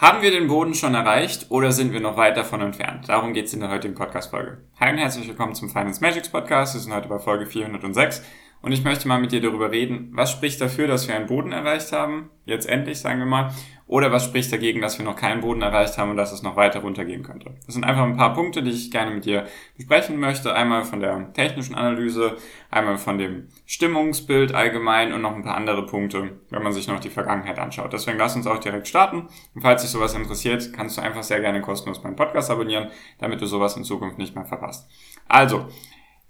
Haben wir den Boden schon erreicht oder sind wir noch weit davon entfernt? Darum geht es in der heutigen Podcast-Folge. Hi und herzlich willkommen zum Finance Magics Podcast. Wir sind heute bei Folge 406 und ich möchte mal mit dir darüber reden, was spricht dafür, dass wir einen Boden erreicht haben, jetzt endlich sagen wir mal, oder was spricht dagegen, dass wir noch keinen Boden erreicht haben und dass es noch weiter runtergehen könnte. Das sind einfach ein paar Punkte, die ich gerne mit dir besprechen möchte. Einmal von der technischen Analyse, einmal von dem Stimmungsbild allgemein und noch ein paar andere Punkte, wenn man sich noch die Vergangenheit anschaut. Deswegen lass uns auch direkt starten. Und falls dich sowas interessiert, kannst du einfach sehr gerne kostenlos meinen Podcast abonnieren, damit du sowas in Zukunft nicht mehr verpasst. Also,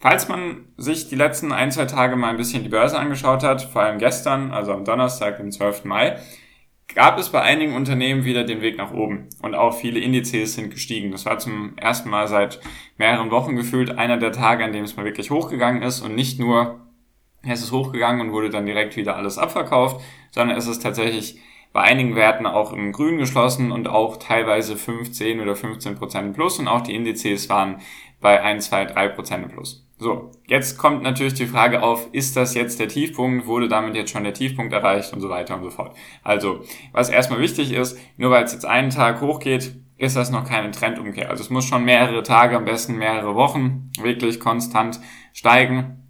Falls man sich die letzten ein, zwei Tage mal ein bisschen die Börse angeschaut hat, vor allem gestern, also am Donnerstag, den 12. Mai, gab es bei einigen Unternehmen wieder den Weg nach oben und auch viele Indizes sind gestiegen. Das war zum ersten Mal seit mehreren Wochen gefühlt einer der Tage, an dem es mal wirklich hochgegangen ist und nicht nur es ist hochgegangen und wurde dann direkt wieder alles abverkauft, sondern es ist tatsächlich bei einigen Werten auch im Grün geschlossen und auch teilweise 15 oder 15 Prozent plus und auch die Indizes waren bei 1, 2, 3 Prozent plus. So, jetzt kommt natürlich die Frage auf, ist das jetzt der Tiefpunkt, wurde damit jetzt schon der Tiefpunkt erreicht und so weiter und so fort. Also, was erstmal wichtig ist, nur weil es jetzt einen Tag hochgeht, ist das noch keine Trendumkehr. Also es muss schon mehrere Tage, am besten mehrere Wochen wirklich konstant steigen,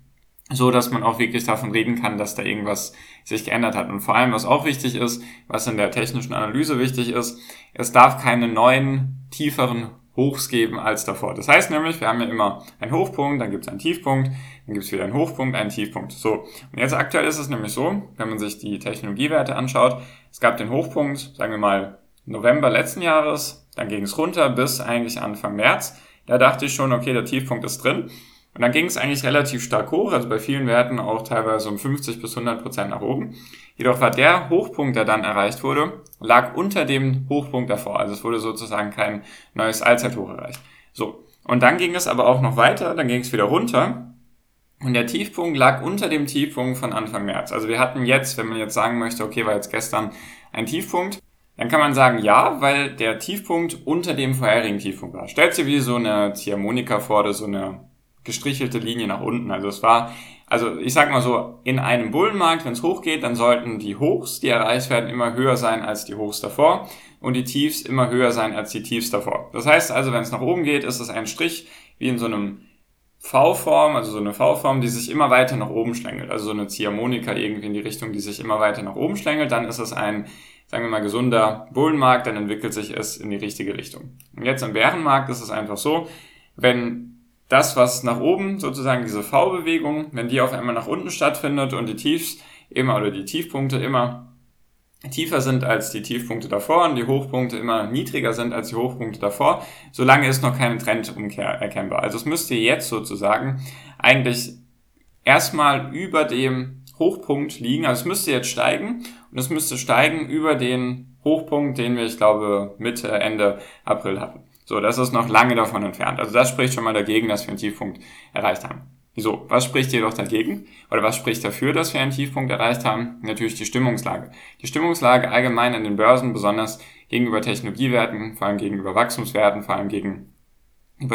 so dass man auch wirklich davon reden kann, dass da irgendwas sich geändert hat. Und vor allem, was auch wichtig ist, was in der technischen Analyse wichtig ist, es darf keine neuen, tieferen Hochs geben als davor. Das heißt nämlich, wir haben ja immer einen Hochpunkt, dann gibt es einen Tiefpunkt, dann gibt es wieder einen Hochpunkt, einen Tiefpunkt. So, und jetzt aktuell ist es nämlich so, wenn man sich die Technologiewerte anschaut, es gab den Hochpunkt, sagen wir mal November letzten Jahres, dann ging es runter bis eigentlich Anfang März. Da dachte ich schon, okay, der Tiefpunkt ist drin. Und dann ging es eigentlich relativ stark hoch, also bei vielen Werten auch teilweise um 50 bis 100 Prozent nach oben. Jedoch war der Hochpunkt, der dann erreicht wurde, lag unter dem Hochpunkt davor. Also es wurde sozusagen kein neues Allzeithoch erreicht. So. Und dann ging es aber auch noch weiter, dann ging es wieder runter. Und der Tiefpunkt lag unter dem Tiefpunkt von Anfang März. Also wir hatten jetzt, wenn man jetzt sagen möchte, okay, war jetzt gestern ein Tiefpunkt, dann kann man sagen, ja, weil der Tiefpunkt unter dem vorherigen Tiefpunkt war. Stellt sich wie so eine Ziehharmonika vor, oder so eine gestrichelte Linie nach unten. Also es war, also ich sag mal so, in einem Bullenmarkt, wenn es hochgeht, dann sollten die Hochs, die erreicht werden, immer höher sein als die Hochs davor und die Tiefs immer höher sein als die Tiefs davor. Das heißt also, wenn es nach oben geht, ist es ein Strich wie in so einem V-Form, also so eine V-Form, die sich immer weiter nach oben schlängelt. Also so eine Ziehharmonika irgendwie in die Richtung, die sich immer weiter nach oben schlängelt. Dann ist es ein, sagen wir mal, gesunder Bullenmarkt, dann entwickelt sich es in die richtige Richtung. Und jetzt im Bärenmarkt ist es einfach so, wenn das, was nach oben, sozusagen diese V-Bewegung, wenn die auf einmal nach unten stattfindet und die Tiefs immer oder die Tiefpunkte immer tiefer sind als die Tiefpunkte davor und die Hochpunkte immer niedriger sind als die Hochpunkte davor, solange ist noch keine Trendumkehr erkennbar. Also es müsste jetzt sozusagen eigentlich erstmal über dem Hochpunkt liegen, also es müsste jetzt steigen und es müsste steigen über den Hochpunkt, den wir, ich glaube, Mitte, Ende April hatten. So, das ist noch lange davon entfernt. Also das spricht schon mal dagegen, dass wir einen Tiefpunkt erreicht haben. So, was spricht jedoch dagegen? Oder was spricht dafür, dass wir einen Tiefpunkt erreicht haben? Natürlich die Stimmungslage. Die Stimmungslage allgemein an den Börsen, besonders gegenüber Technologiewerten, vor allem gegenüber Wachstumswerten, vor allem gegenüber,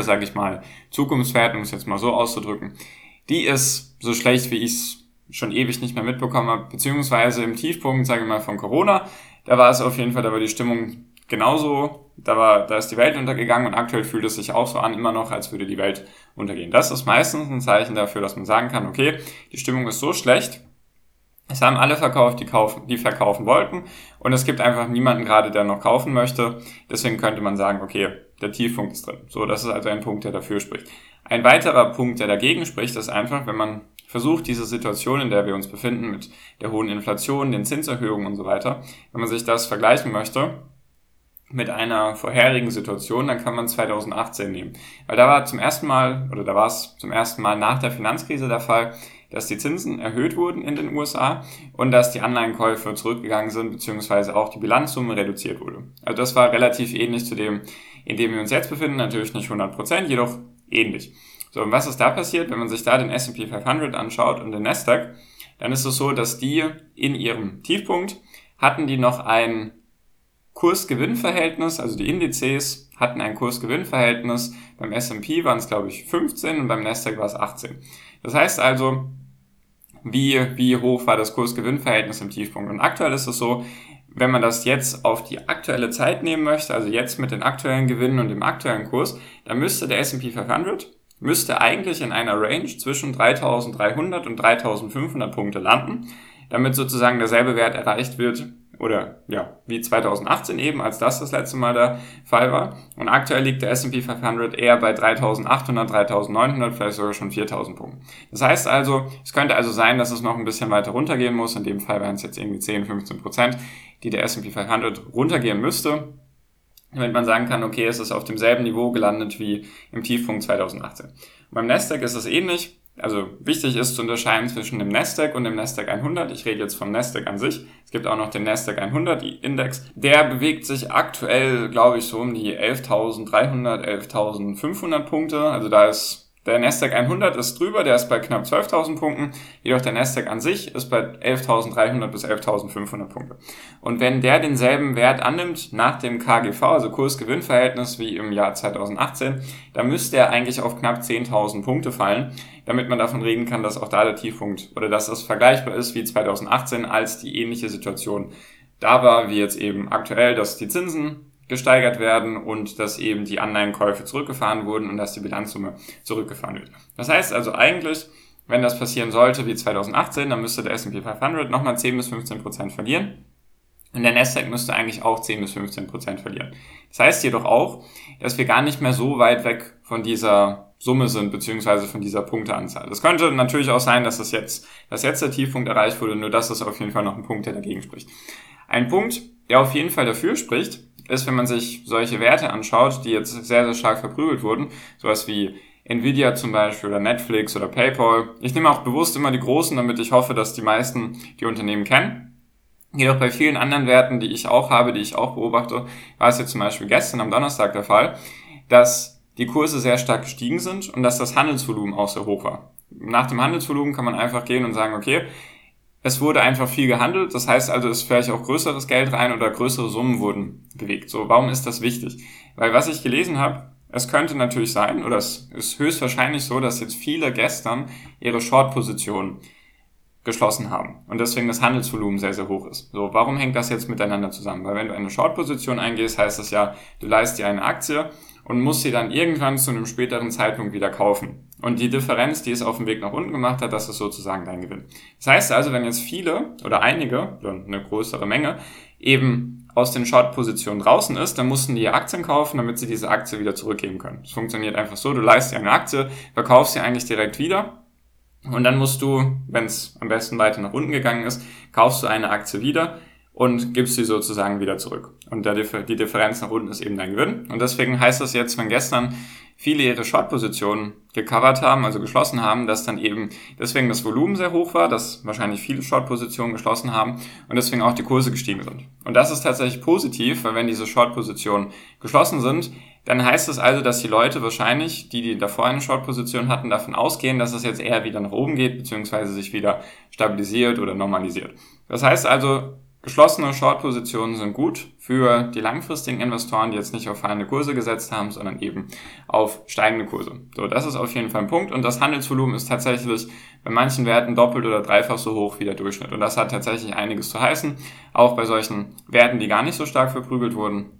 sage ich mal, Zukunftswerten, um es jetzt mal so auszudrücken, die ist so schlecht, wie ich es schon ewig nicht mehr mitbekommen habe, beziehungsweise im Tiefpunkt, sage ich mal, von Corona, da war es auf jeden Fall, da war die Stimmung genauso, da war, da ist die Welt untergegangen und aktuell fühlt es sich auch so an, immer noch, als würde die Welt untergehen. Das ist meistens ein Zeichen dafür, dass man sagen kann, okay, die Stimmung ist so schlecht, es haben alle verkauft, die kaufen, die verkaufen wollten und es gibt einfach niemanden gerade, der noch kaufen möchte. Deswegen könnte man sagen, okay, der Tiefpunkt ist drin. So, das ist also ein Punkt, der dafür spricht. Ein weiterer Punkt, der dagegen spricht, ist einfach, wenn man versucht, diese Situation, in der wir uns befinden, mit der hohen Inflation, den Zinserhöhungen und so weiter, wenn man sich das vergleichen möchte, mit einer vorherigen Situation, dann kann man 2018 nehmen. Weil da war zum ersten Mal, oder da war es zum ersten Mal nach der Finanzkrise der Fall, dass die Zinsen erhöht wurden in den USA und dass die Anleihenkäufe zurückgegangen sind, beziehungsweise auch die Bilanzsumme reduziert wurde. Also das war relativ ähnlich zu dem, in dem wir uns jetzt befinden, natürlich nicht 100%, jedoch ähnlich. So, und was ist da passiert, wenn man sich da den S&P 500 anschaut und den Nasdaq, dann ist es so, dass die in ihrem Tiefpunkt hatten die noch ein Kursgewinnverhältnis, also die Indizes hatten ein Kursgewinnverhältnis. Beim S&P waren es, glaube ich, 15 und beim Nasdaq war es 18. Das heißt also, wie, wie hoch war das Kursgewinnverhältnis im Tiefpunkt? Und aktuell ist es so, wenn man das jetzt auf die aktuelle Zeit nehmen möchte, also jetzt mit den aktuellen Gewinnen und dem aktuellen Kurs, dann müsste der S&P 500 müsste eigentlich in einer Range zwischen 3300 und 3500 Punkte landen, damit sozusagen derselbe Wert erreicht wird, oder ja, wie 2018 eben, als das das letzte Mal der Fall war. Und aktuell liegt der S&P 500 eher bei 3800, 3900, vielleicht sogar schon 4000 Punkten. Das heißt also, es könnte also sein, dass es noch ein bisschen weiter runtergehen muss. In dem Fall wären es jetzt irgendwie 10, 15 Prozent, die der S&P 500 runtergehen müsste, damit man sagen kann, okay, es ist auf demselben Niveau gelandet wie im Tiefpunkt 2018. Und beim Nasdaq ist es ähnlich also wichtig ist zu unterscheiden zwischen dem Nasdaq und dem Nasdaq 100. Ich rede jetzt vom Nasdaq an sich. Es gibt auch noch den Nasdaq 100 Index. Der bewegt sich aktuell, glaube ich, so um die 11.300, 11.500 Punkte. Also da ist der Nasdaq 100 ist drüber, der ist bei knapp 12.000 Punkten. Jedoch der Nasdaq an sich ist bei 11.300 bis 11.500 Punkte. Und wenn der denselben Wert annimmt nach dem KGV, also Kursgewinnverhältnis wie im Jahr 2018, dann müsste er eigentlich auf knapp 10.000 Punkte fallen, damit man davon reden kann, dass auch da der Tiefpunkt oder dass es vergleichbar ist wie 2018, als die ähnliche Situation da war, wie jetzt eben aktuell, dass die Zinsen gesteigert werden und dass eben die Anleihenkäufe zurückgefahren wurden und dass die Bilanzsumme zurückgefahren wird. Das heißt also eigentlich, wenn das passieren sollte wie 2018, dann müsste der S&P 500 nochmal 10 bis 15 Prozent verlieren. Und der Nasdaq müsste eigentlich auch 10 bis 15 Prozent verlieren. Das heißt jedoch auch, dass wir gar nicht mehr so weit weg von dieser Summe sind, beziehungsweise von dieser Punkteanzahl. Das könnte natürlich auch sein, dass das jetzt, dass jetzt der Tiefpunkt erreicht wurde, nur das ist auf jeden Fall noch ein Punkt, der dagegen spricht. Ein Punkt, der auf jeden Fall dafür spricht, ist, wenn man sich solche Werte anschaut, die jetzt sehr, sehr stark verprügelt wurden, sowas wie Nvidia zum Beispiel oder Netflix oder PayPal. Ich nehme auch bewusst immer die großen, damit ich hoffe, dass die meisten die Unternehmen kennen. Jedoch bei vielen anderen Werten, die ich auch habe, die ich auch beobachte, war es jetzt zum Beispiel gestern am Donnerstag der Fall, dass die Kurse sehr stark gestiegen sind und dass das Handelsvolumen auch sehr hoch war. Nach dem Handelsvolumen kann man einfach gehen und sagen, okay, es wurde einfach viel gehandelt, das heißt also, es vielleicht auch größeres Geld rein oder größere Summen wurden bewegt. So, warum ist das wichtig? Weil was ich gelesen habe, es könnte natürlich sein, oder es ist höchstwahrscheinlich so, dass jetzt viele gestern ihre Short-Position geschlossen haben und deswegen das Handelsvolumen sehr, sehr hoch ist. So, warum hängt das jetzt miteinander zusammen? Weil wenn du eine Short-Position eingehst, heißt das ja, du leist dir eine Aktie und musst sie dann irgendwann zu einem späteren Zeitpunkt wieder kaufen. Und die Differenz, die es auf dem Weg nach unten gemacht hat, das ist sozusagen dein Gewinn. Das heißt also, wenn jetzt viele oder einige oder eine größere Menge eben aus den Short-Positionen draußen ist, dann mussten die Aktien kaufen, damit sie diese Aktie wieder zurückgeben können. Es funktioniert einfach so, du leist dir eine Aktie, verkaufst sie eigentlich direkt wieder und dann musst du, wenn es am besten weiter nach unten gegangen ist, kaufst du eine Aktie wieder, und gibst sie sozusagen wieder zurück. Und die Differenz nach unten ist eben dein Gewinn. Und deswegen heißt das jetzt, wenn gestern viele ihre Short-Positionen gecovert haben, also geschlossen haben, dass dann eben deswegen das Volumen sehr hoch war, dass wahrscheinlich viele Short-Positionen geschlossen haben und deswegen auch die Kurse gestiegen sind. Und das ist tatsächlich positiv, weil wenn diese Short-Positionen geschlossen sind, dann heißt es also, dass die Leute wahrscheinlich, die, die davor eine Short-Position hatten, davon ausgehen, dass es jetzt eher wieder nach oben geht, beziehungsweise sich wieder stabilisiert oder normalisiert. Das heißt also, Geschlossene Short-Positionen sind gut für die langfristigen Investoren, die jetzt nicht auf fallende Kurse gesetzt haben, sondern eben auf steigende Kurse. So, das ist auf jeden Fall ein Punkt. Und das Handelsvolumen ist tatsächlich bei manchen Werten doppelt oder dreifach so hoch wie der Durchschnitt. Und das hat tatsächlich einiges zu heißen. Auch bei solchen Werten, die gar nicht so stark verprügelt wurden.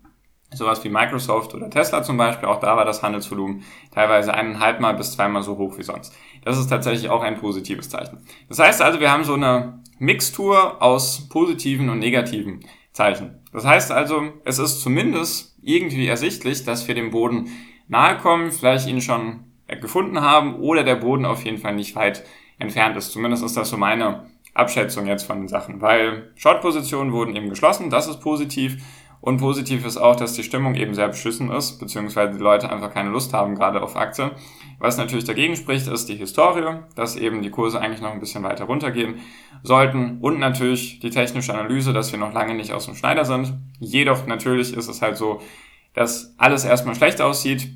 Sowas wie Microsoft oder Tesla zum Beispiel, auch da war das Handelsvolumen teilweise eineinhalb Mal bis zweimal so hoch wie sonst. Das ist tatsächlich auch ein positives Zeichen. Das heißt also, wir haben so eine Mixtur aus positiven und negativen Zeichen. Das heißt also, es ist zumindest irgendwie ersichtlich, dass wir dem Boden nahe kommen, vielleicht ihn schon gefunden haben oder der Boden auf jeden Fall nicht weit entfernt ist. Zumindest ist das so meine Abschätzung jetzt von den Sachen, weil Short-Positionen wurden eben geschlossen, das ist positiv Und positiv ist auch, dass die Stimmung eben sehr beschissen ist, beziehungsweise die Leute einfach keine Lust haben, gerade auf Aktien. Was natürlich dagegen spricht, ist die Historie, dass eben die Kurse eigentlich noch ein bisschen weiter runtergehen sollten und natürlich die technische Analyse, dass wir noch lange nicht aus dem Schneider sind. Jedoch natürlich ist es halt so, dass alles erstmal schlecht aussieht,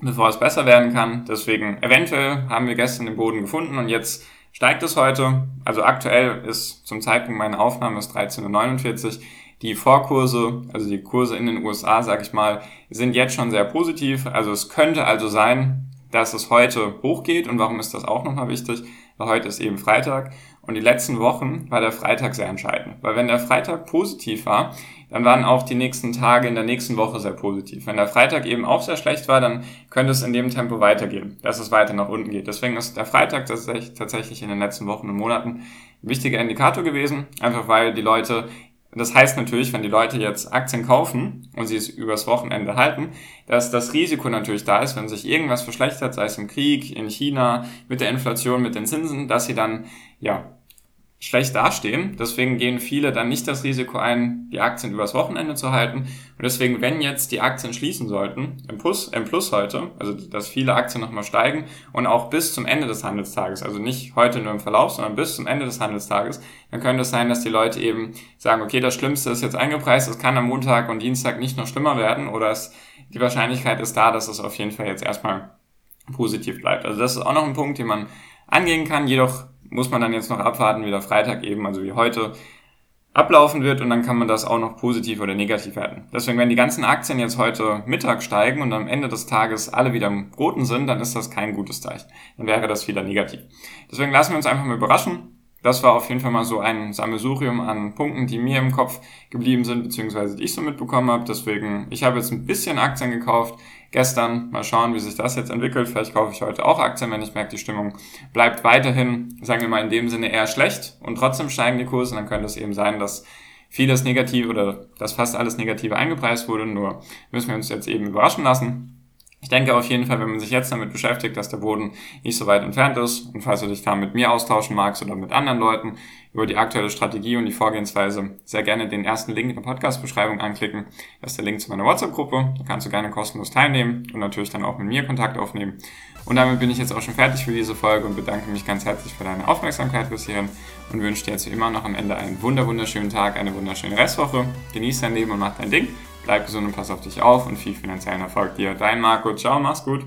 bevor es besser werden kann. Deswegen eventuell haben wir gestern den Boden gefunden und jetzt steigt es heute. Also aktuell ist zum Zeitpunkt meiner Aufnahme ist 13.49 Uhr. Die Vorkurse, also die Kurse in den USA, sag ich mal, sind jetzt schon sehr positiv. Also es könnte also sein, dass es heute hochgeht. Und warum ist das auch nochmal wichtig? Weil heute ist eben Freitag. Und die letzten Wochen war der Freitag sehr entscheidend. Weil wenn der Freitag positiv war, dann waren auch die nächsten Tage in der nächsten Woche sehr positiv. Wenn der Freitag eben auch sehr schlecht war, dann könnte es in dem Tempo weitergehen, dass es weiter nach unten geht. Deswegen ist der Freitag tatsächlich in den letzten Wochen und Monaten ein wichtiger Indikator gewesen, einfach weil die Leute das heißt natürlich, wenn die Leute jetzt Aktien kaufen und sie es übers Wochenende halten, dass das Risiko natürlich da ist, wenn sich irgendwas verschlechtert, sei es im Krieg, in China, mit der Inflation, mit den Zinsen, dass sie dann, ja, schlecht dastehen. Deswegen gehen viele dann nicht das Risiko ein, die Aktien übers Wochenende zu halten. Und deswegen, wenn jetzt die Aktien schließen sollten, im Plus, im Plus heute, also dass viele Aktien nochmal steigen und auch bis zum Ende des Handelstages, also nicht heute nur im Verlauf, sondern bis zum Ende des Handelstages, dann könnte es sein, dass die Leute eben sagen, okay, das Schlimmste ist jetzt eingepreist, es kann am Montag und Dienstag nicht noch schlimmer werden oder es, die Wahrscheinlichkeit ist da, dass es auf jeden Fall jetzt erstmal positiv bleibt. Also das ist auch noch ein Punkt, den man angehen kann. Jedoch muss man dann jetzt noch abwarten, wie der Freitag eben, also wie heute, ablaufen wird und dann kann man das auch noch positiv oder negativ werten. Deswegen, wenn die ganzen Aktien jetzt heute Mittag steigen und am Ende des Tages alle wieder im Roten sind, dann ist das kein gutes Zeichen. Dann wäre das wieder negativ. Deswegen lassen wir uns einfach mal überraschen. Das war auf jeden Fall mal so ein Sammelsurium an Punkten, die mir im Kopf geblieben sind, beziehungsweise die ich so mitbekommen habe. Deswegen, ich habe jetzt ein bisschen Aktien gekauft gestern. Mal schauen, wie sich das jetzt entwickelt. Vielleicht kaufe ich heute auch Aktien, wenn ich merke, die Stimmung bleibt weiterhin, sagen wir mal in dem Sinne eher schlecht und trotzdem steigen die Kurse. Dann könnte es eben sein, dass vieles Negative oder dass fast alles Negative eingepreist wurde. Nur müssen wir uns jetzt eben überraschen lassen. Ich denke auf jeden Fall, wenn man sich jetzt damit beschäftigt, dass der Boden nicht so weit entfernt ist und falls du dich da mit mir austauschen magst oder mit anderen Leuten über die aktuelle Strategie und die Vorgehensweise, sehr gerne den ersten Link in der Podcast-Beschreibung anklicken. Das ist der Link zu meiner WhatsApp-Gruppe. Da kannst du gerne kostenlos teilnehmen und natürlich dann auch mit mir Kontakt aufnehmen. Und damit bin ich jetzt auch schon fertig für diese Folge und bedanke mich ganz herzlich für deine Aufmerksamkeit bis hierhin und wünsche dir jetzt wie immer noch am Ende einen wunderschönen Tag, eine wunderschöne Restwoche. Genieß dein Leben und mach dein Ding. Bleib gesund und pass auf dich auf und viel finanziellen Erfolg dir. Dein Marco. Ciao, mach's gut.